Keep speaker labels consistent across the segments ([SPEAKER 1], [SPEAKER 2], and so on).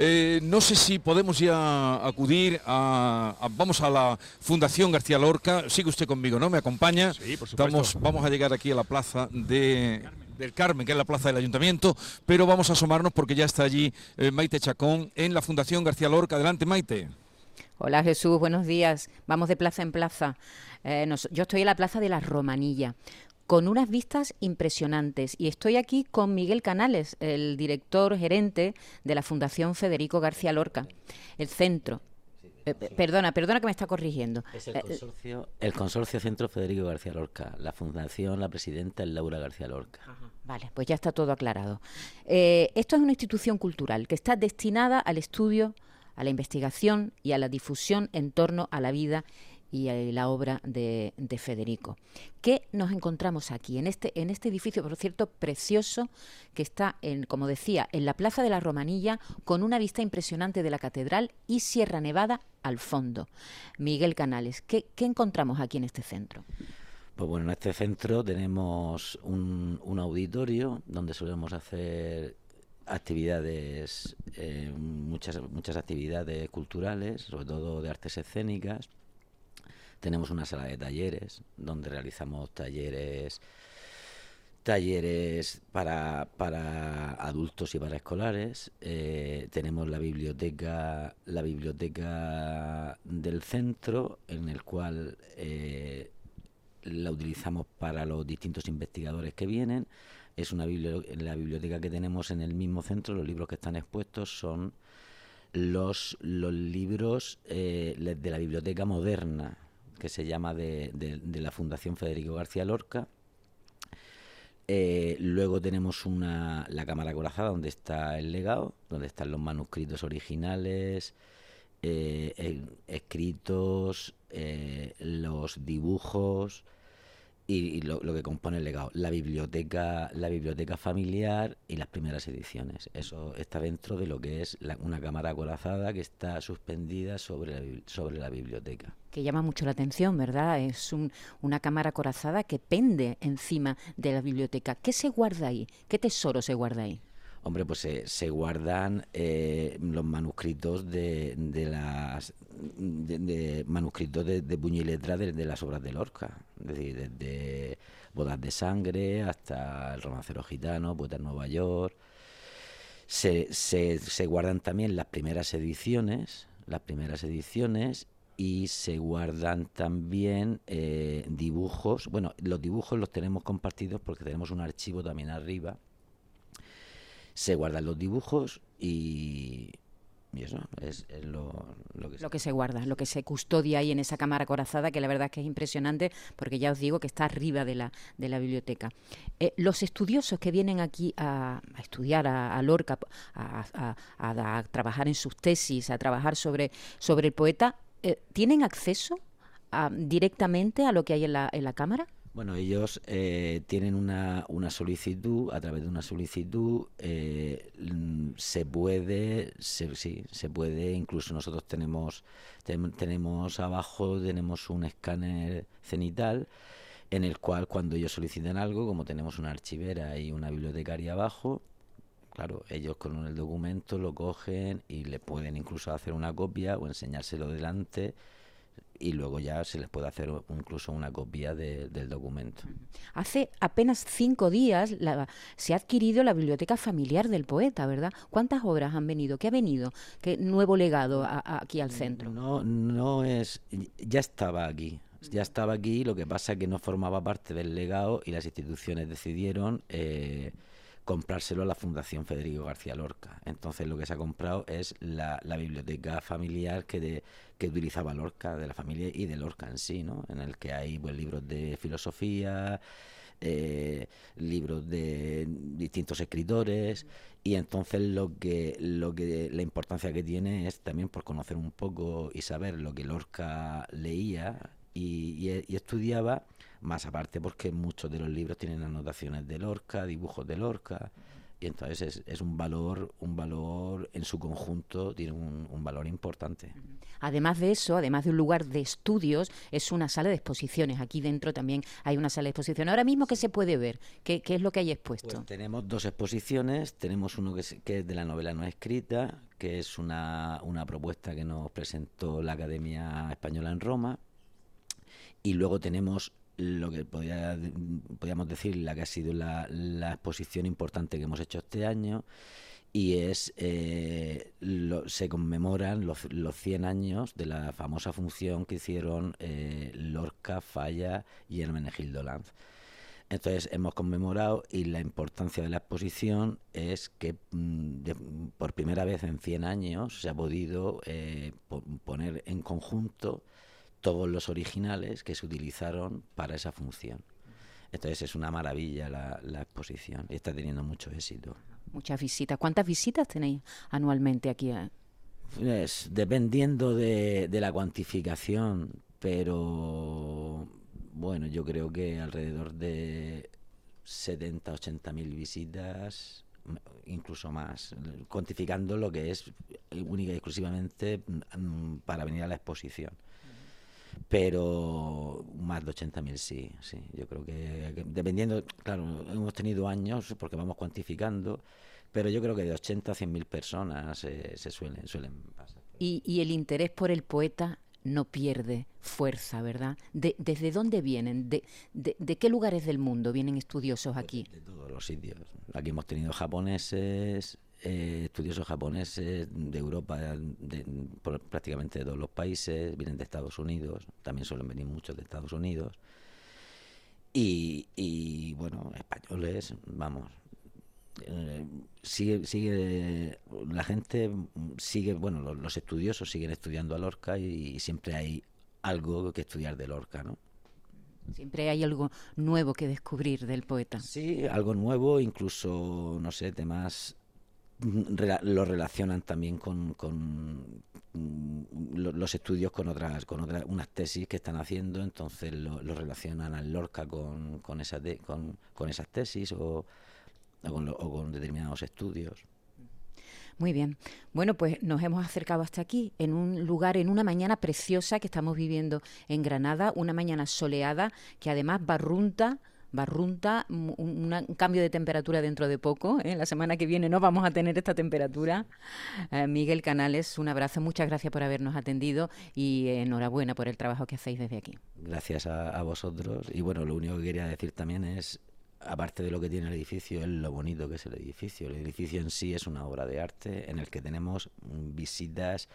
[SPEAKER 1] Eh, no sé si podemos ya acudir a, Vamos a la Fundación García Lorca. Sigue usted conmigo, ¿no? ¿Me acompaña?
[SPEAKER 2] Sí, por supuesto.
[SPEAKER 1] vamos a llegar aquí a la plaza de del Carmen, que es la plaza del ayuntamiento, pero vamos a asomarnos porque ya está allí eh, Maite Chacón en la Fundación García Lorca. Adelante, Maite.
[SPEAKER 3] Hola Jesús, buenos días. Vamos de plaza en plaza. Eh, yo estoy en la plaza de la Romanilla con unas vistas impresionantes. Y estoy aquí con Miguel Canales, el director gerente de la Fundación Federico García Lorca, el centro. Eh, perdona, perdona que me está corrigiendo.
[SPEAKER 4] Es el eh, consorcio, el consorcio Centro Federico García Lorca. La fundación, la presidenta es Laura García Lorca.
[SPEAKER 3] Vale, pues ya está todo aclarado. Eh, esto es una institución cultural que está destinada al estudio, a la investigación y a la difusión en torno a la vida y la obra de, Federico. ¿Qué nos encontramos aquí, en este, en este edificio, por cierto, precioso, que está, en, como decía, en la Plaza de la Romanilla, con una vista impresionante de la Catedral y Sierra Nevada al fondo? Miguel Canales, ¿qué, encontramos aquí en este centro?
[SPEAKER 4] Pues bueno, en este centro tenemos un, auditorio donde solemos hacer actividades, eh, muchas, muchas actividades culturales, sobre todo de artes escénicas, tenemos una sala de talleres donde realizamos talleres talleres para, para adultos y para escolares. Eh, tenemos la biblioteca, la biblioteca del centro, en el cual eh, la utilizamos para los distintos investigadores que vienen. Es una la biblioteca que tenemos en el mismo centro, los libros que están expuestos son los, los libros eh, de la biblioteca moderna, que se llama de, la Fundación Federico García Lorca. Eh, luego tenemos una, la cámara corazada donde está el legado, donde están los manuscritos originales, eh, escritos, eh, los dibujos, y, lo, que compone el legado, la biblioteca, la biblioteca familiar y las primeras ediciones. Eso está dentro de lo que es una cámara acorazada que está suspendida sobre la, sobre la biblioteca.
[SPEAKER 3] Que llama mucho la atención, ¿verdad? Es una cámara acorazada que pende encima de la biblioteca. ¿Qué se guarda ahí? ¿Qué tesoro se guarda ahí?
[SPEAKER 4] Hombre, pues se, guardan eh, los manuscritos de, de de, manuscritos de, puño y letra de, las obras de Lorca, es decir, desde Bodas de Sangre hasta El Romancero Gitano, Poeta en Nueva York. Se, se, se guardan también las primeras ediciones, las primeras ediciones y se guardan también eh, dibujos. Bueno, los dibujos los tenemos compartidos porque tenemos un archivo también arriba se guardan los dibujos y, eso es, lo, que,
[SPEAKER 3] lo que se guarda, lo que se custodia ahí en esa cámara corazada, que la verdad es que es impresionante, porque ya os digo que está arriba de la, de la biblioteca. Eh, los estudiosos que vienen aquí a, estudiar a, Lorca, a, trabajar en sus tesis, a trabajar sobre, sobre el poeta, eh, ¿tienen acceso directamente a lo que hay en la, en la cámara?
[SPEAKER 4] Bueno, ellos eh, tienen una, una, solicitud, a través de una solicitud eh, se puede, sí, se puede, incluso nosotros tenemos, tenemos abajo, tenemos un escáner cenital en el cual cuando ellos soliciten algo, como tenemos una archivera y una bibliotecaria abajo, claro, ellos con el documento lo cogen y le pueden incluso hacer una copia o enseñárselo delante y luego ya se les puede hacer incluso una copia del documento.
[SPEAKER 3] Hace apenas cinco días se ha adquirido la biblioteca familiar del poeta, ¿verdad? ¿Cuántas obras han venido? ¿Qué ha venido? ¿Qué nuevo legado aquí al centro?
[SPEAKER 4] No, no es, ya estaba aquí. Ya estaba aquí, lo que pasa es que no formaba parte del legado y las instituciones decidieron eh, comprárselo a la Fundación Federico García Lorca. Entonces lo que se ha comprado es la, biblioteca familiar que, de, que utilizaba Lorca, de la familia y de Lorca en sí, ¿no? En el que hay pues, libros de filosofía, eh, libros de distintos escritores y entonces lo que lo que la importancia que tiene es también por conocer un poco y saber lo que Lorca leía y estudiaba más aparte porque muchos de los libros tienen anotaciones de Lorca, dibujos de Lorca, y entonces es, un valor, un valor en su conjunto, tiene un, valor importante.
[SPEAKER 3] además de eso, además de un lugar de estudios, es una sala de exposiciones. Aquí dentro también hay una sala de exposiciones. Ahora mismo, ¿qué se puede ver? ¿Qué, es lo que hay expuesto? Pues
[SPEAKER 4] tenemos dos exposiciones. Tenemos uno que es, que es de la novela no escrita, que es una, una propuesta que nos presentó la Academia Española en Roma. Y luego tenemos lo que podía, podríamos decir la que ha sido la, exposición importante que hemos hecho este año y es eh, se conmemoran los, los 100 años de la famosa función que hicieron eh, Lorca, Falla y Hermenegildo Lanz. Entonces hemos conmemorado y la importancia de la exposición es que mm, por primera vez en 100 años se ha podido eh, poner en conjunto todos los originales que se utilizaron para esa función. Entonces es una maravilla la, la exposición y está teniendo mucho éxito.
[SPEAKER 3] Muchas visitas. ¿Cuántas visitas tenéis anualmente aquí?
[SPEAKER 4] Pues, dependiendo de, de la cuantificación, pero bueno, yo creo que alrededor de 70, 80 mil visitas, incluso más, cuantificando lo que es única y exclusivamente mm, para venir a la exposición pero más de 80.000 sí, sí. Yo creo que, dependiendo, claro, hemos tenido años porque vamos cuantificando, pero yo creo que de 80 a 100.000 personas se suelen, suelen pasar.
[SPEAKER 3] Y, y el interés por el poeta no pierde fuerza, ¿verdad? De, ¿Desde dónde vienen? De, de, de, qué lugares del mundo vienen estudiosos pues aquí?
[SPEAKER 4] De todos los sitios. Aquí hemos tenido japoneses, eh, estudiosos japoneses de Europa, de, prácticamente de todos los países, vienen de Estados Unidos, también suelen venir muchos de Estados Unidos. Y, bueno, españoles, vamos. Eh, sigue, sigue, la gente sigue, bueno, los, estudiosos siguen estudiando a Lorca y, siempre hay algo que estudiar de Lorca, ¿no?
[SPEAKER 3] Siempre hay algo nuevo que descubrir del poeta.
[SPEAKER 4] Sí, algo nuevo, incluso, no sé, temas lo relacionan también con, con mm, los estudios con otras con otras unas tesis que están haciendo entonces lo, relacionan al Lorca con con, esa con, con, esas tesis o, con o con determinados estudios
[SPEAKER 3] muy bien. Bueno, pues nos hemos acercado hasta aquí, en un lugar, en una mañana preciosa que estamos viviendo en Granada, una mañana soleada que además barrunta barrunta, un, cambio de temperatura dentro de poco. ¿eh? La semana que viene no vamos a tener esta temperatura. Eh, Miguel Canales, un abrazo, muchas gracias por habernos atendido y enhorabuena por el trabajo que hacéis desde aquí.
[SPEAKER 4] Gracias a, vosotros y bueno, lo único que quería decir también es aparte de lo que tiene el edificio, es lo bonito que es el edificio. El edificio en sí es una obra de arte en el que tenemos visitas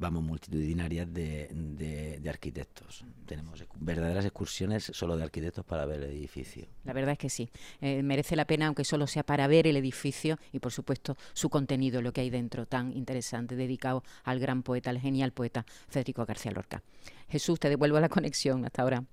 [SPEAKER 4] vamos, multitudinarias de, de, arquitectos. Tenemos verdaderas excursiones solo de arquitectos para ver el edificio.
[SPEAKER 3] La verdad es que sí. Eh, merece la pena, aunque solo sea para ver el edificio y, por supuesto, su contenido, lo que hay dentro, tan interesante, dedicado al gran poeta, al genial poeta Federico García Lorca. Jesús, te devuelvo la conexión. Hasta ahora.